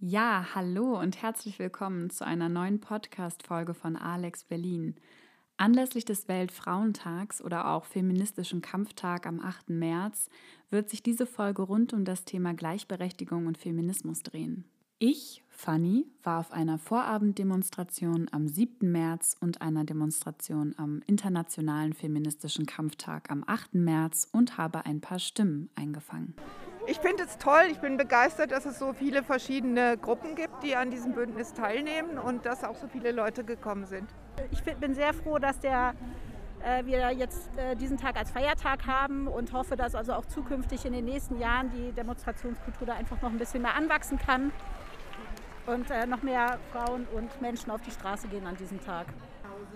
Ja, hallo und herzlich willkommen zu einer neuen Podcast-Folge von Alex Berlin. Anlässlich des Weltfrauentags oder auch Feministischen Kampftag am 8. März wird sich diese Folge rund um das Thema Gleichberechtigung und Feminismus drehen. Ich, Fanny, war auf einer Vorabenddemonstration am 7. März und einer Demonstration am Internationalen Feministischen Kampftag am 8. März und habe ein paar Stimmen eingefangen. Ich finde es toll, ich bin begeistert, dass es so viele verschiedene Gruppen gibt, die an diesem Bündnis teilnehmen und dass auch so viele Leute gekommen sind. Ich bin sehr froh, dass der, äh, wir jetzt äh, diesen Tag als Feiertag haben und hoffe, dass also auch zukünftig in den nächsten Jahren die Demonstrationskultur da einfach noch ein bisschen mehr anwachsen kann und äh, noch mehr Frauen und Menschen auf die Straße gehen an diesem Tag.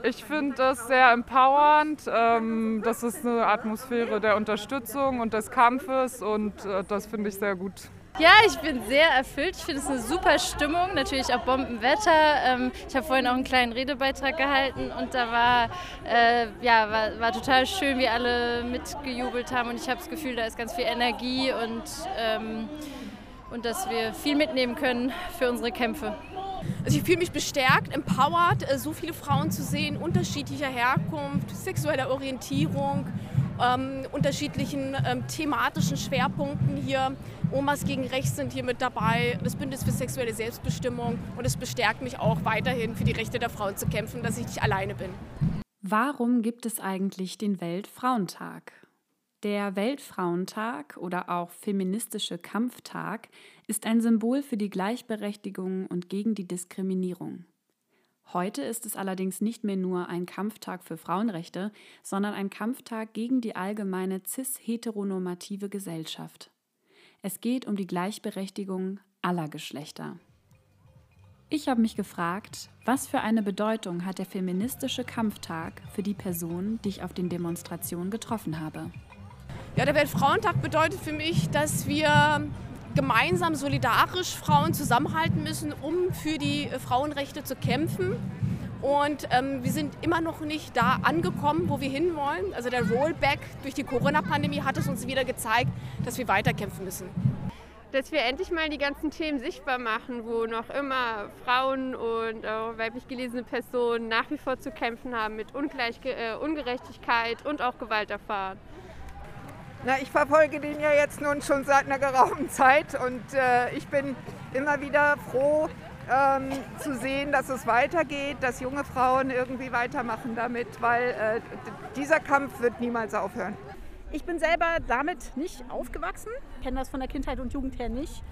Ich finde das sehr empowernd. Ähm, das ist eine Atmosphäre der Unterstützung und des Kampfes und äh, das finde ich sehr gut. Ja, ich bin sehr erfüllt. Ich finde es eine super Stimmung, natürlich auch Bombenwetter. Ähm, ich habe vorhin auch einen kleinen Redebeitrag gehalten und da war, äh, ja, war, war, total schön, wie alle mitgejubelt haben und ich habe das Gefühl, da ist ganz viel Energie und, ähm, und dass wir viel mitnehmen können für unsere Kämpfe. Also ich fühle mich bestärkt, empowered, äh, so viele Frauen zu sehen, unterschiedlicher Herkunft, sexueller Orientierung, ähm, unterschiedlichen ähm, thematischen Schwerpunkten hier. Omas gegen Rechts sind hier mit dabei, das Bündnis für sexuelle Selbstbestimmung und es bestärkt mich auch weiterhin für die Rechte der Frauen zu kämpfen, dass ich nicht alleine bin. Warum gibt es eigentlich den Weltfrauentag? Der Weltfrauentag oder auch feministische Kampftag ist ein Symbol für die Gleichberechtigung und gegen die Diskriminierung. Heute ist es allerdings nicht mehr nur ein Kampftag für Frauenrechte, sondern ein Kampftag gegen die allgemeine cis-heteronormative Gesellschaft. Es geht um die Gleichberechtigung aller Geschlechter. Ich habe mich gefragt, was für eine Bedeutung hat der feministische Kampftag für die Person, die ich auf den Demonstrationen getroffen habe. Ja, der Weltfrauentag bedeutet für mich, dass wir gemeinsam solidarisch Frauen zusammenhalten müssen, um für die Frauenrechte zu kämpfen. Und ähm, wir sind immer noch nicht da angekommen, wo wir hinwollen. Also der Rollback durch die Corona-Pandemie hat es uns wieder gezeigt, dass wir weiterkämpfen müssen. Dass wir endlich mal die ganzen Themen sichtbar machen, wo noch immer Frauen und auch weiblich gelesene Personen nach wie vor zu kämpfen haben mit Ungleich äh, Ungerechtigkeit und auch Gewalt erfahren. Na, ich verfolge den ja jetzt nun schon seit einer geraumen Zeit und äh, ich bin immer wieder froh ähm, zu sehen, dass es weitergeht, dass junge Frauen irgendwie weitermachen damit, weil äh, dieser Kampf wird niemals aufhören. Ich bin selber damit nicht aufgewachsen, kenne das von der Kindheit und Jugend her nicht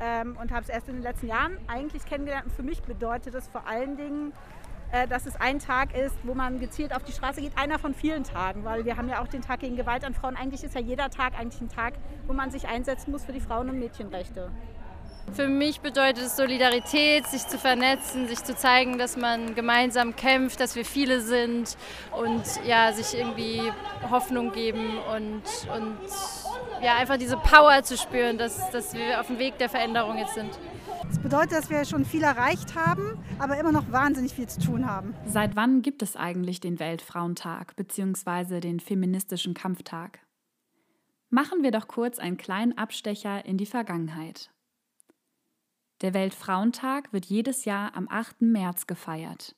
ähm, und habe es erst in den letzten Jahren eigentlich kennengelernt. Und für mich bedeutet es vor allen Dingen, dass es ein Tag ist, wo man gezielt auf die Straße geht. Einer von vielen Tagen, weil wir haben ja auch den Tag gegen Gewalt an Frauen. Eigentlich ist ja jeder Tag eigentlich ein Tag, wo man sich einsetzen muss für die Frauen- und Mädchenrechte. Für mich bedeutet es Solidarität, sich zu vernetzen, sich zu zeigen, dass man gemeinsam kämpft, dass wir viele sind und ja, sich irgendwie Hoffnung geben und, und ja, einfach diese Power zu spüren, dass, dass wir auf dem Weg der Veränderung jetzt sind. Das bedeutet, dass wir schon viel erreicht haben, aber immer noch wahnsinnig viel zu tun haben. Seit wann gibt es eigentlich den Weltfrauentag bzw. den feministischen Kampftag? Machen wir doch kurz einen kleinen Abstecher in die Vergangenheit. Der Weltfrauentag wird jedes Jahr am 8. März gefeiert.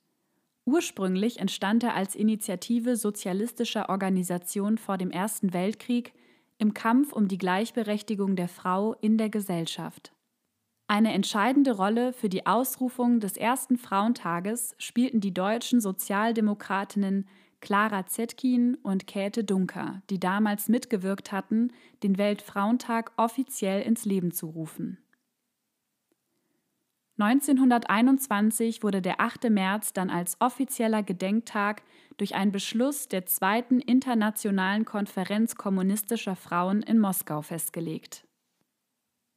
Ursprünglich entstand er als Initiative sozialistischer Organisationen vor dem Ersten Weltkrieg im Kampf um die Gleichberechtigung der Frau in der Gesellschaft. Eine entscheidende Rolle für die Ausrufung des ersten Frauentages spielten die deutschen Sozialdemokratinnen Clara Zetkin und Käthe Dunker, die damals mitgewirkt hatten, den Weltfrauentag offiziell ins Leben zu rufen. 1921 wurde der 8. März dann als offizieller Gedenktag durch einen Beschluss der Zweiten Internationalen Konferenz kommunistischer Frauen in Moskau festgelegt.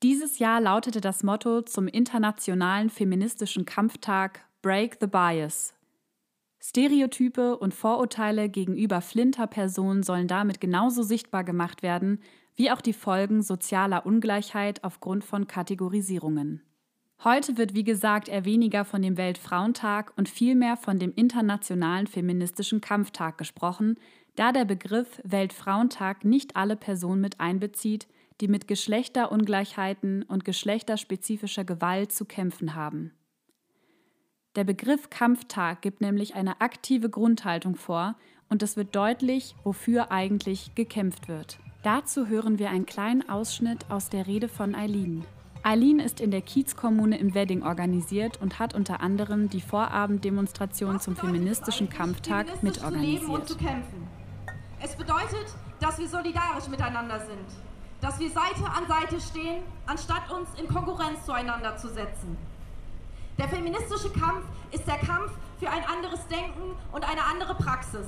Dieses Jahr lautete das Motto zum Internationalen Feministischen Kampftag Break the Bias. Stereotype und Vorurteile gegenüber Flinterpersonen sollen damit genauso sichtbar gemacht werden, wie auch die Folgen sozialer Ungleichheit aufgrund von Kategorisierungen. Heute wird wie gesagt eher weniger von dem Weltfrauentag und vielmehr von dem Internationalen Feministischen Kampftag gesprochen, da der Begriff Weltfrauentag nicht alle Personen mit einbezieht, die mit Geschlechterungleichheiten und geschlechterspezifischer Gewalt zu kämpfen haben. Der Begriff Kampftag gibt nämlich eine aktive Grundhaltung vor und es wird deutlich, wofür eigentlich gekämpft wird. Dazu hören wir einen kleinen Ausschnitt aus der Rede von Eileen. Eileen ist in der Kiezkommune im Wedding organisiert und hat unter anderem die Vorabenddemonstration zum feministischen Kampftag mitorganisiert. Es bedeutet, dass wir solidarisch miteinander sind, dass wir Seite an Seite stehen, anstatt uns in Konkurrenz zueinander zu setzen. Der feministische Kampf ist der Kampf für ein anderes Denken und eine andere Praxis.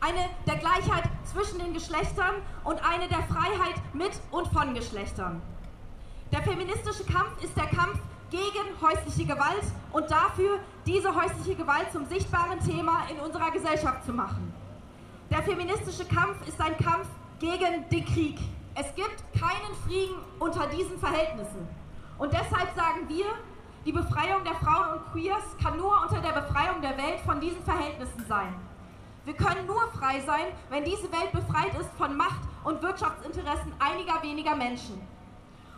Eine der Gleichheit zwischen den Geschlechtern und eine der Freiheit mit und von Geschlechtern. Der feministische Kampf ist der Kampf gegen häusliche Gewalt und dafür, diese häusliche Gewalt zum sichtbaren Thema in unserer Gesellschaft zu machen. Der feministische Kampf ist ein Kampf gegen den Krieg. Es gibt keinen Frieden unter diesen Verhältnissen. Und deshalb sagen wir, die Befreiung der Frauen und Queers kann nur unter der Befreiung der Welt von diesen Verhältnissen sein. Wir können nur frei sein, wenn diese Welt befreit ist von Macht und Wirtschaftsinteressen einiger weniger Menschen.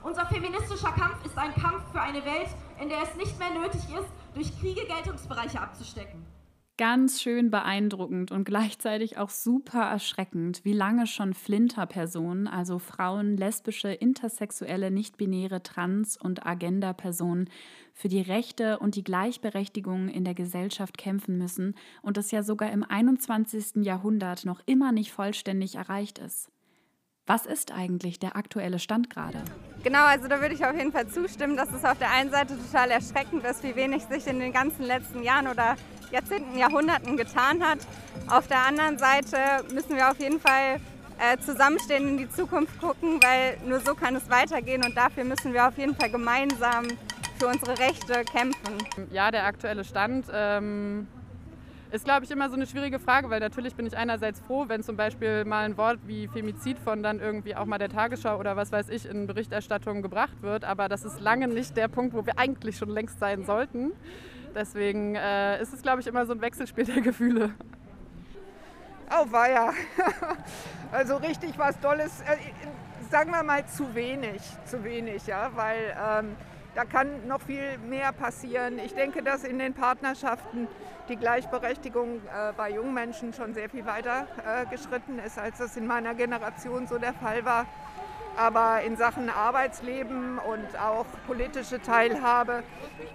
Unser feministischer Kampf ist ein Kampf für eine Welt, in der es nicht mehr nötig ist, durch Kriege Geltungsbereiche abzustecken ganz schön beeindruckend und gleichzeitig auch super erschreckend, wie lange schon Flinter-Personen, also Frauen, lesbische, intersexuelle, nicht-binäre, trans- und Agenda-Personen, für die Rechte und die Gleichberechtigung in der Gesellschaft kämpfen müssen und es ja sogar im 21. Jahrhundert noch immer nicht vollständig erreicht ist. Was ist eigentlich der aktuelle Stand gerade? Genau, also da würde ich auf jeden Fall zustimmen, dass es auf der einen Seite total erschreckend ist, wie wenig sich in den ganzen letzten Jahren oder Jahrzehnten, Jahrhunderten getan hat. Auf der anderen Seite müssen wir auf jeden Fall äh, zusammenstehen, in die Zukunft gucken, weil nur so kann es weitergehen und dafür müssen wir auf jeden Fall gemeinsam für unsere Rechte kämpfen. Ja, der aktuelle Stand ähm, ist, glaube ich, immer so eine schwierige Frage, weil natürlich bin ich einerseits froh, wenn zum Beispiel mal ein Wort wie Femizid von dann irgendwie auch mal der Tagesschau oder was weiß ich in Berichterstattung gebracht wird, aber das ist lange nicht der Punkt, wo wir eigentlich schon längst sein sollten. Deswegen äh, ist es, glaube ich, immer so ein Wechselspiel der Gefühle. Ja. Also richtig was Tolles. Äh, sagen wir mal zu wenig, zu wenig, ja, weil ähm, da kann noch viel mehr passieren. Ich denke, dass in den Partnerschaften die Gleichberechtigung äh, bei jungen Menschen schon sehr viel weiter äh, geschritten ist, als das in meiner Generation so der Fall war. Aber in Sachen Arbeitsleben und auch politische Teilhabe,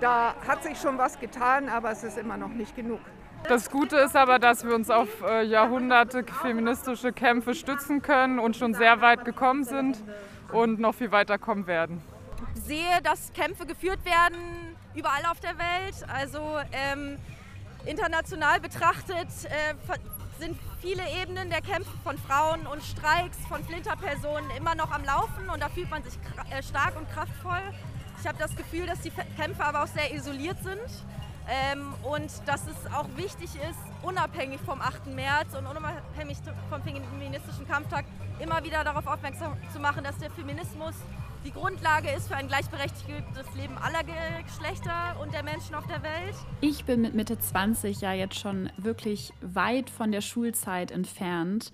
da hat sich schon was getan, aber es ist immer noch nicht genug. Das Gute ist aber, dass wir uns auf äh, Jahrhunderte feministische Kämpfe stützen können und schon sehr weit gekommen sind und noch viel weiter kommen werden. Sehe, dass Kämpfe geführt werden überall auf der Welt. Also ähm, international betrachtet äh, sind viele Ebenen der Kämpfe von Frauen und Streiks von Flinterpersonen immer noch am Laufen und da fühlt man sich äh, stark und kraftvoll. Ich habe das Gefühl, dass die Kämpfe aber auch sehr isoliert sind ähm, und dass es auch wichtig ist, unabhängig vom 8. März und unabhängig vom feministischen Kampftag immer wieder darauf aufmerksam zu machen, dass der Feminismus die Grundlage ist für ein gleichberechtigtes Leben aller Geschlechter und der Menschen auf der Welt. Ich bin mit Mitte 20 ja jetzt schon wirklich weit von der Schulzeit entfernt.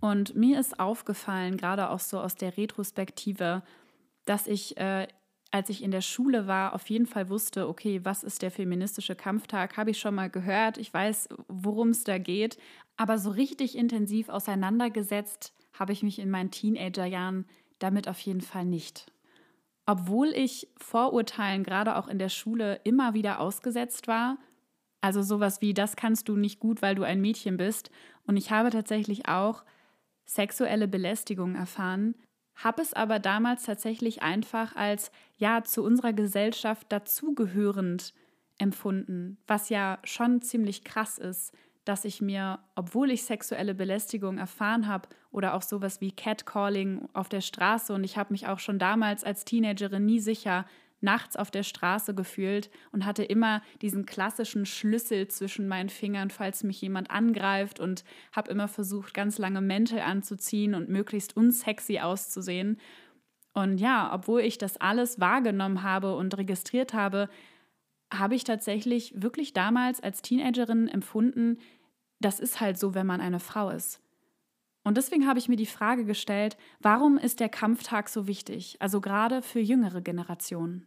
Und mir ist aufgefallen, gerade auch so aus der Retrospektive, dass ich, äh, als ich in der Schule war, auf jeden Fall wusste, okay, was ist der feministische Kampftag? Habe ich schon mal gehört. Ich weiß, worum es da geht. Aber so richtig intensiv auseinandergesetzt habe ich mich in meinen Teenagerjahren damit auf jeden Fall nicht. Obwohl ich Vorurteilen gerade auch in der Schule immer wieder ausgesetzt war, also sowas wie, das kannst du nicht gut, weil du ein Mädchen bist, und ich habe tatsächlich auch sexuelle Belästigung erfahren, habe es aber damals tatsächlich einfach als ja zu unserer Gesellschaft dazugehörend empfunden, was ja schon ziemlich krass ist, dass ich mir, obwohl ich sexuelle Belästigung erfahren habe oder auch sowas wie Catcalling auf der Straße und ich habe mich auch schon damals als Teenagerin nie sicher nachts auf der Straße gefühlt und hatte immer diesen klassischen Schlüssel zwischen meinen Fingern, falls mich jemand angreift und habe immer versucht, ganz lange Mäntel anzuziehen und möglichst unsexy auszusehen. Und ja, obwohl ich das alles wahrgenommen habe und registriert habe, habe ich tatsächlich wirklich damals als Teenagerin empfunden, das ist halt so, wenn man eine Frau ist. Und deswegen habe ich mir die Frage gestellt, warum ist der Kampftag so wichtig, also gerade für jüngere Generationen?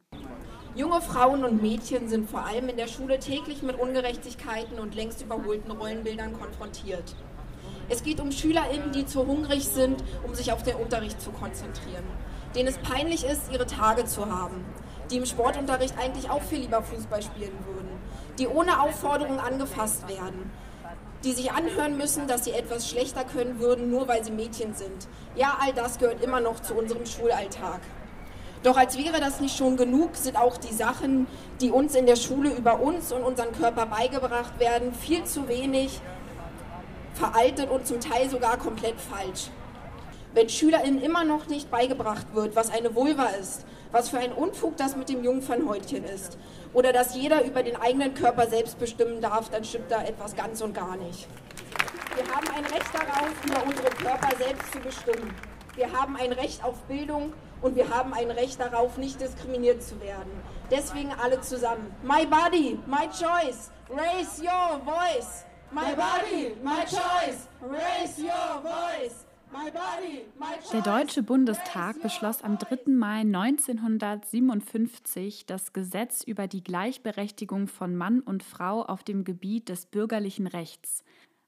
Junge Frauen und Mädchen sind vor allem in der Schule täglich mit Ungerechtigkeiten und längst überholten Rollenbildern konfrontiert. Es geht um SchülerInnen, die zu hungrig sind, um sich auf den Unterricht zu konzentrieren, denen es peinlich ist, ihre Tage zu haben, die im Sportunterricht eigentlich auch viel lieber Fußball spielen würden, die ohne Aufforderung angefasst werden, die sich anhören müssen, dass sie etwas schlechter können würden, nur weil sie Mädchen sind. Ja, all das gehört immer noch zu unserem Schulalltag. Doch als wäre das nicht schon genug, sind auch die Sachen, die uns in der Schule über uns und unseren Körper beigebracht werden, viel zu wenig, veraltet und zum Teil sogar komplett falsch. Wenn SchülerInnen immer noch nicht beigebracht wird, was eine Vulva ist, was für ein Unfug das mit dem Jungfernhäutchen ist, oder dass jeder über den eigenen Körper selbst bestimmen darf, dann stimmt da etwas ganz und gar nicht. Wir haben ein Recht darauf, über unsere Körper selbst zu bestimmen. Wir haben ein Recht auf Bildung und wir haben ein Recht darauf, nicht diskriminiert zu werden. Deswegen alle zusammen. My body, my choice. Raise your voice. My body, my choice. Raise your voice. Der Deutsche Bundestag beschloss am 3. Mai 1957 das Gesetz über die Gleichberechtigung von Mann und Frau auf dem Gebiet des bürgerlichen Rechts,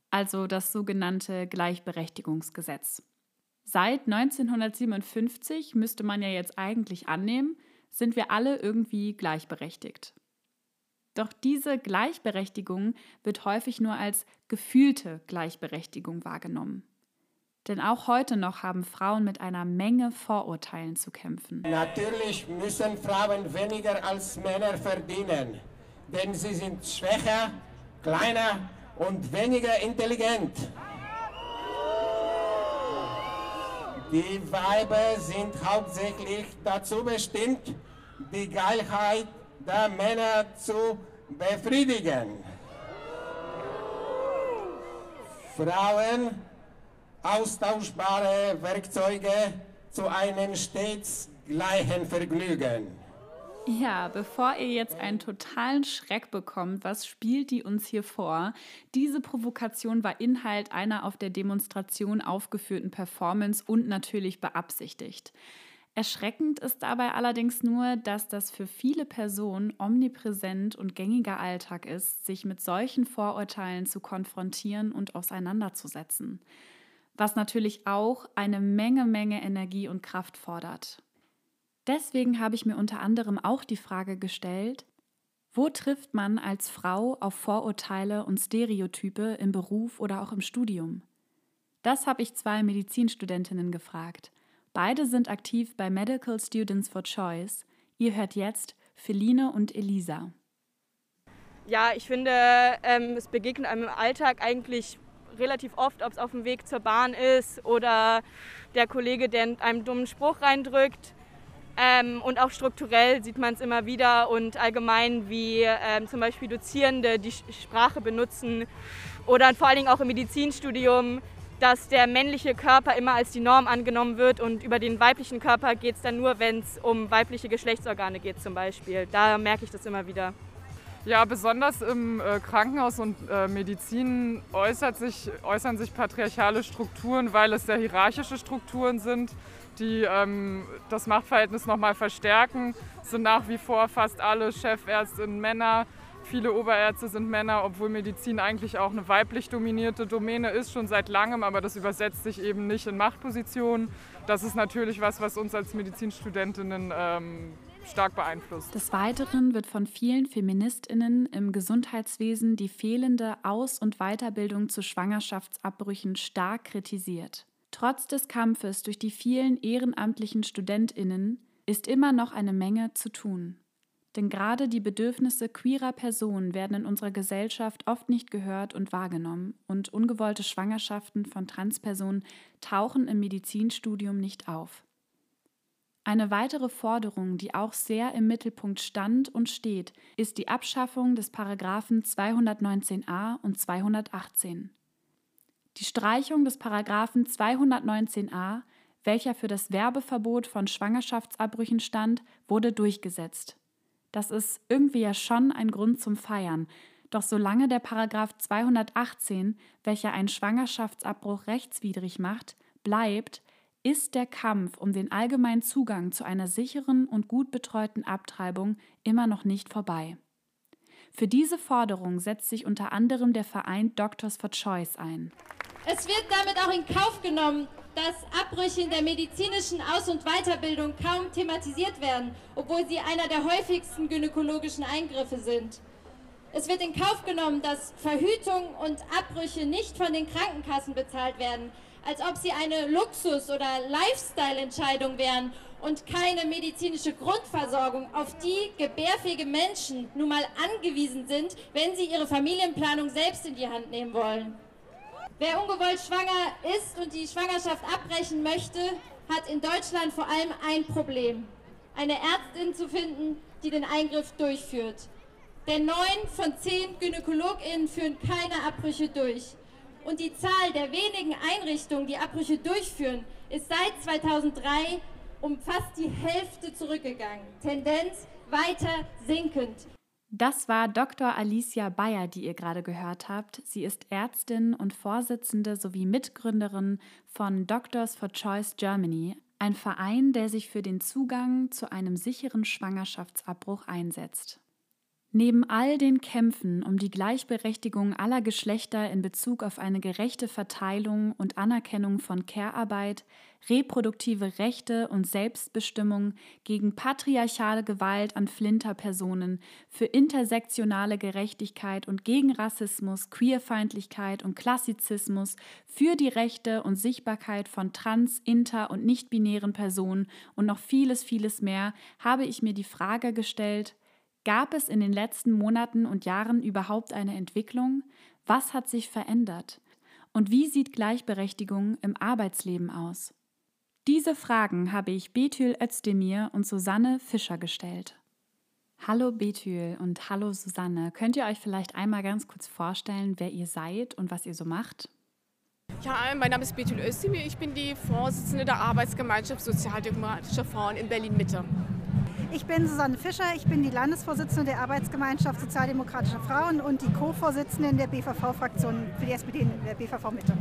also das sogenannte Gleichberechtigungsgesetz. Seit 1957 müsste man ja jetzt eigentlich annehmen, sind wir alle irgendwie gleichberechtigt. Doch diese Gleichberechtigung wird häufig nur als gefühlte Gleichberechtigung wahrgenommen. Denn auch heute noch haben Frauen mit einer Menge Vorurteilen zu kämpfen. Natürlich müssen Frauen weniger als Männer verdienen, denn sie sind schwächer, kleiner und weniger intelligent. Die Weiber sind hauptsächlich dazu bestimmt, die Geilheit der Männer zu befriedigen. Frauen austauschbare Werkzeuge zu einem stets gleichen Vergnügen. Ja, bevor ihr jetzt einen totalen Schreck bekommt, was spielt die uns hier vor? Diese Provokation war Inhalt einer auf der Demonstration aufgeführten Performance und natürlich beabsichtigt. Erschreckend ist dabei allerdings nur, dass das für viele Personen omnipräsent und gängiger Alltag ist, sich mit solchen Vorurteilen zu konfrontieren und auseinanderzusetzen. Was natürlich auch eine Menge, Menge Energie und Kraft fordert. Deswegen habe ich mir unter anderem auch die Frage gestellt, wo trifft man als Frau auf Vorurteile und Stereotype im Beruf oder auch im Studium? Das habe ich zwei Medizinstudentinnen gefragt. Beide sind aktiv bei Medical Students for Choice. Ihr hört jetzt Feline und Elisa. Ja, ich finde, ähm, es begegnet einem im Alltag eigentlich relativ oft, ob es auf dem Weg zur Bahn ist oder der Kollege, der einem dummen Spruch reindrückt. Ähm, und auch strukturell sieht man es immer wieder und allgemein, wie ähm, zum Beispiel Dozierende die Sprache benutzen oder vor allen Dingen auch im Medizinstudium, dass der männliche Körper immer als die Norm angenommen wird und über den weiblichen Körper geht es dann nur, wenn es um weibliche Geschlechtsorgane geht zum Beispiel. Da merke ich das immer wieder. Ja, besonders im äh, Krankenhaus und äh, Medizin sich, äußern sich patriarchale Strukturen, weil es sehr hierarchische Strukturen sind die ähm, das Machtverhältnis nochmal verstärken. Es sind nach wie vor fast alle Chefärztinnen Männer. Viele Oberärzte sind Männer, obwohl Medizin eigentlich auch eine weiblich dominierte Domäne ist, schon seit langem, aber das übersetzt sich eben nicht in Machtpositionen. Das ist natürlich was, was uns als Medizinstudentinnen ähm, stark beeinflusst. Des Weiteren wird von vielen Feministinnen im Gesundheitswesen die fehlende Aus- und Weiterbildung zu Schwangerschaftsabbrüchen stark kritisiert. Trotz des Kampfes durch die vielen ehrenamtlichen Studentinnen ist immer noch eine Menge zu tun. Denn gerade die Bedürfnisse queerer Personen werden in unserer Gesellschaft oft nicht gehört und wahrgenommen und ungewollte Schwangerschaften von Transpersonen tauchen im Medizinstudium nicht auf. Eine weitere Forderung, die auch sehr im Mittelpunkt stand und steht, ist die Abschaffung des Paragraphen 219a und 218. Die Streichung des Paragraphen 219a, welcher für das Werbeverbot von Schwangerschaftsabbrüchen stand, wurde durchgesetzt. Das ist irgendwie ja schon ein Grund zum Feiern, Doch solange der Paragraph 218, welcher einen Schwangerschaftsabbruch rechtswidrig macht, bleibt, ist der Kampf um den allgemeinen Zugang zu einer sicheren und gut betreuten Abtreibung immer noch nicht vorbei. Für diese Forderung setzt sich unter anderem der Verein Doctors for Choice ein. Es wird damit auch in Kauf genommen, dass Abbrüche in der medizinischen Aus- und Weiterbildung kaum thematisiert werden, obwohl sie einer der häufigsten gynäkologischen Eingriffe sind. Es wird in Kauf genommen, dass Verhütung und Abbrüche nicht von den Krankenkassen bezahlt werden, als ob sie eine Luxus- oder Lifestyle-Entscheidung wären und keine medizinische Grundversorgung, auf die gebärfähige Menschen nun mal angewiesen sind, wenn sie ihre Familienplanung selbst in die Hand nehmen wollen. Wer ungewollt schwanger ist und die Schwangerschaft abbrechen möchte, hat in Deutschland vor allem ein Problem. Eine Ärztin zu finden, die den Eingriff durchführt. Denn neun von zehn GynäkologInnen führen keine Abbrüche durch. Und die Zahl der wenigen Einrichtungen, die Abbrüche durchführen, ist seit 2003 um fast die Hälfte zurückgegangen. Tendenz weiter sinkend. Das war Dr. Alicia Bayer, die ihr gerade gehört habt. Sie ist Ärztin und Vorsitzende sowie Mitgründerin von Doctors for Choice Germany, ein Verein, der sich für den Zugang zu einem sicheren Schwangerschaftsabbruch einsetzt. Neben all den Kämpfen um die Gleichberechtigung aller Geschlechter in Bezug auf eine gerechte Verteilung und Anerkennung von Care-Arbeit, reproduktive Rechte und Selbstbestimmung gegen patriarchale Gewalt an Flinterpersonen, für intersektionale Gerechtigkeit und gegen Rassismus, Queerfeindlichkeit und Klassizismus, für die Rechte und Sichtbarkeit von trans-, inter- und nicht-binären Personen und noch vieles, vieles mehr, habe ich mir die Frage gestellt, Gab es in den letzten Monaten und Jahren überhaupt eine Entwicklung? Was hat sich verändert? Und wie sieht Gleichberechtigung im Arbeitsleben aus? Diese Fragen habe ich Betül Özdemir und Susanne Fischer gestellt. Hallo Betül und hallo Susanne. Könnt ihr euch vielleicht einmal ganz kurz vorstellen, wer ihr seid und was ihr so macht? Ja, mein Name ist Betül Özdemir. Ich bin die Vorsitzende der Arbeitsgemeinschaft Sozialdemokratische Frauen in Berlin-Mitte. Ich bin Susanne Fischer, ich bin die Landesvorsitzende der Arbeitsgemeinschaft Sozialdemokratischer Frauen und die Co-Vorsitzende der BVV-Fraktion für die SPD in der BVV Mitte.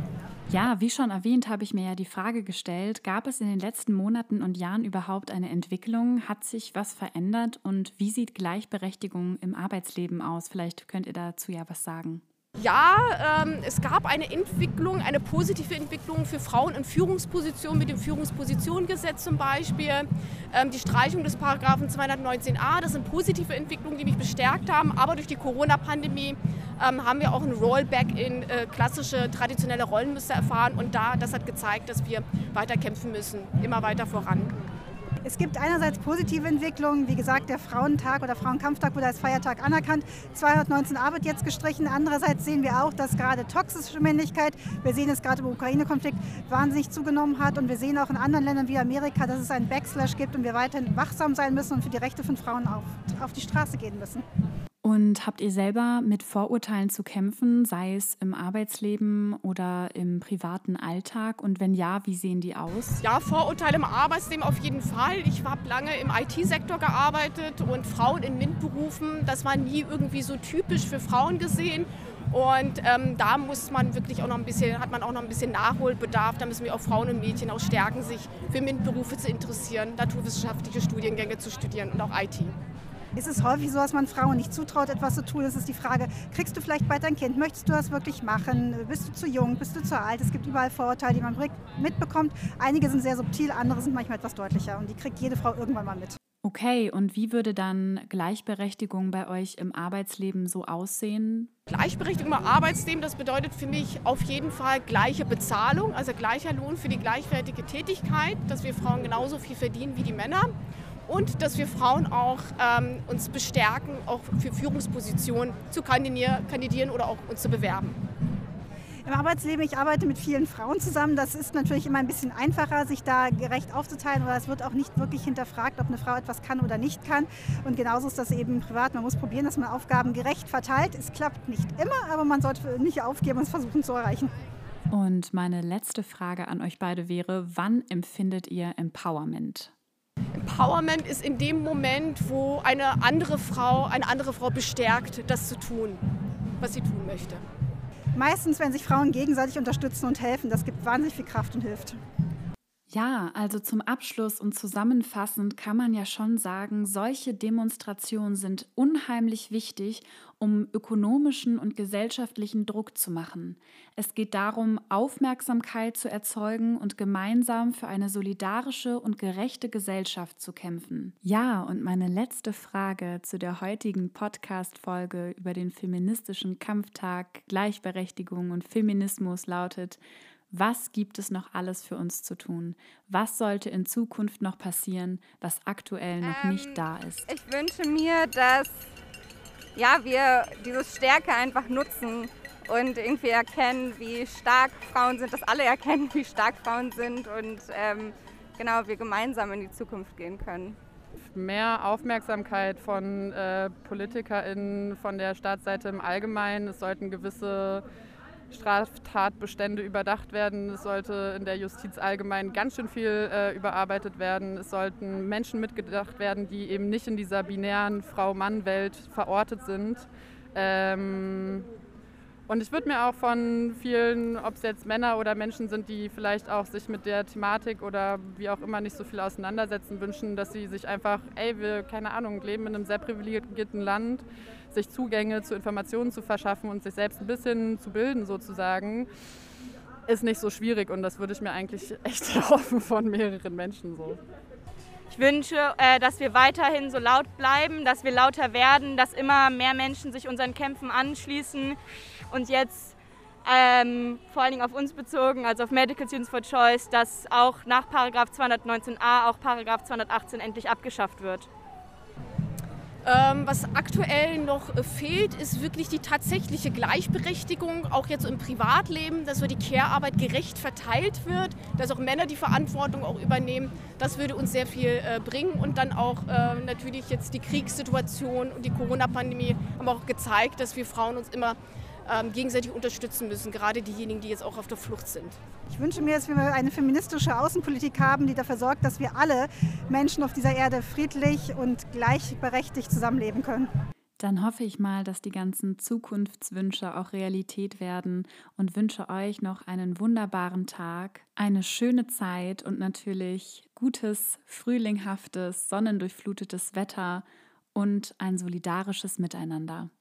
Ja, wie schon erwähnt, habe ich mir ja die Frage gestellt, gab es in den letzten Monaten und Jahren überhaupt eine Entwicklung? Hat sich was verändert und wie sieht Gleichberechtigung im Arbeitsleben aus? Vielleicht könnt ihr dazu ja was sagen. Ja, ähm, es gab eine Entwicklung, eine positive Entwicklung für Frauen in Führungspositionen mit dem Führungspositionengesetz zum Beispiel. Ähm, die Streichung des Paragraphen 219a, das sind positive Entwicklungen, die mich bestärkt haben. Aber durch die Corona-Pandemie ähm, haben wir auch ein Rollback in äh, klassische, traditionelle Rollenmuster erfahren. Und da, das hat gezeigt, dass wir weiter kämpfen müssen, immer weiter voran. Es gibt einerseits positive Entwicklungen, wie gesagt, der Frauentag oder Frauenkampftag wurde als Feiertag anerkannt. 219a wird jetzt gestrichen. Andererseits sehen wir auch, dass gerade toxische Männlichkeit, wir sehen es gerade im Ukraine-Konflikt, wahnsinnig zugenommen hat. Und wir sehen auch in anderen Ländern wie Amerika, dass es einen Backslash gibt und wir weiterhin wachsam sein müssen und für die Rechte von Frauen auf, auf die Straße gehen müssen. Und habt ihr selber mit Vorurteilen zu kämpfen, sei es im Arbeitsleben oder im privaten Alltag? Und wenn ja, wie sehen die aus? Ja, Vorurteile im Arbeitsleben auf jeden Fall. Ich habe lange im IT-Sektor gearbeitet und Frauen in MINT-Berufen, das war nie irgendwie so typisch für Frauen gesehen. Und ähm, da muss man wirklich auch noch ein bisschen, hat man auch noch ein bisschen Nachholbedarf. Da müssen wir auch Frauen und Mädchen auch stärken, sich für MINT-Berufe zu interessieren, naturwissenschaftliche Studiengänge zu studieren und auch IT. Es ist häufig so, dass man Frauen nicht zutraut, etwas zu tun. Es ist die Frage, kriegst du vielleicht bald ein Kind? Möchtest du das wirklich machen? Bist du zu jung? Bist du zu alt? Es gibt überall Vorurteile, die man mitbekommt. Einige sind sehr subtil, andere sind manchmal etwas deutlicher. Und die kriegt jede Frau irgendwann mal mit. Okay, und wie würde dann Gleichberechtigung bei euch im Arbeitsleben so aussehen? Gleichberechtigung im Arbeitsleben, das bedeutet für mich auf jeden Fall gleiche Bezahlung, also gleicher Lohn für die gleichwertige Tätigkeit, dass wir Frauen genauso viel verdienen wie die Männer und dass wir Frauen auch ähm, uns bestärken, auch für Führungspositionen zu kandidieren oder auch uns zu bewerben. Im Arbeitsleben, ich arbeite mit vielen Frauen zusammen. Das ist natürlich immer ein bisschen einfacher, sich da gerecht aufzuteilen. Oder es wird auch nicht wirklich hinterfragt, ob eine Frau etwas kann oder nicht kann. Und genauso ist das eben privat. Man muss probieren, dass man Aufgaben gerecht verteilt. Es klappt nicht immer, aber man sollte nicht aufgeben und es versuchen zu erreichen. Und meine letzte Frage an euch beide wäre, wann empfindet ihr Empowerment? Empowerment ist in dem Moment, wo eine andere Frau eine andere Frau bestärkt, das zu tun. was sie tun möchte. Meistens, wenn sich Frauen gegenseitig unterstützen und helfen, das gibt wahnsinnig viel Kraft und hilft. Ja, also zum Abschluss und zusammenfassend kann man ja schon sagen, solche Demonstrationen sind unheimlich wichtig, um ökonomischen und gesellschaftlichen Druck zu machen. Es geht darum, Aufmerksamkeit zu erzeugen und gemeinsam für eine solidarische und gerechte Gesellschaft zu kämpfen. Ja, und meine letzte Frage zu der heutigen Podcast-Folge über den feministischen Kampftag, Gleichberechtigung und Feminismus lautet, was gibt es noch alles für uns zu tun? Was sollte in Zukunft noch passieren, was aktuell noch ähm, nicht da ist? Ich wünsche mir, dass ja, wir diese Stärke einfach nutzen und irgendwie erkennen, wie stark Frauen sind, dass alle erkennen, wie stark Frauen sind und ähm, genau wir gemeinsam in die Zukunft gehen können. Mehr Aufmerksamkeit von äh, PolitikerInnen, von der Staatsseite im Allgemeinen. Es sollten gewisse Straftatbestände überdacht werden. Es sollte in der Justiz allgemein ganz schön viel äh, überarbeitet werden. Es sollten Menschen mitgedacht werden, die eben nicht in dieser binären Frau-Mann-Welt verortet sind. Ähm, und ich würde mir auch von vielen, ob es jetzt Männer oder Menschen sind, die vielleicht auch sich mit der Thematik oder wie auch immer nicht so viel auseinandersetzen, wünschen, dass sie sich einfach, ey, wir, keine Ahnung, leben in einem sehr privilegierten Land, sich Zugänge zu Informationen zu verschaffen und sich selbst ein bisschen zu bilden sozusagen, ist nicht so schwierig und das würde ich mir eigentlich echt erhoffen von mehreren Menschen so. Ich wünsche, äh, dass wir weiterhin so laut bleiben, dass wir lauter werden, dass immer mehr Menschen sich unseren Kämpfen anschließen und jetzt ähm, vor allen Dingen auf uns bezogen, also auf Medical Students for Choice, dass auch nach Paragraph 219a auch Paragraph 218 endlich abgeschafft wird. Ähm, was aktuell noch äh, fehlt, ist wirklich die tatsächliche Gleichberechtigung, auch jetzt im Privatleben, dass so die Care-Arbeit gerecht verteilt wird, dass auch Männer die Verantwortung auch übernehmen. Das würde uns sehr viel äh, bringen und dann auch äh, natürlich jetzt die Kriegssituation und die Corona-Pandemie haben auch gezeigt, dass wir Frauen uns immer ähm, gegenseitig unterstützen müssen, gerade diejenigen, die jetzt auch auf der Flucht sind. Ich wünsche mir, dass wir eine feministische Außenpolitik haben, die dafür sorgt, dass wir alle Menschen auf dieser Erde friedlich und gleichberechtigt zusammenleben können. Dann hoffe ich mal, dass die ganzen Zukunftswünsche auch Realität werden und wünsche euch noch einen wunderbaren Tag, eine schöne Zeit und natürlich gutes, frühlinghaftes, sonnendurchflutetes Wetter und ein solidarisches Miteinander.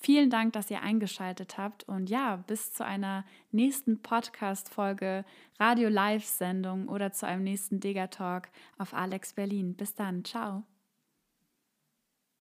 Vielen Dank, dass ihr eingeschaltet habt und ja, bis zu einer nächsten Podcast-Folge, Radio-Live-Sendung oder zu einem nächsten Degatalk auf Alex Berlin. Bis dann, ciao.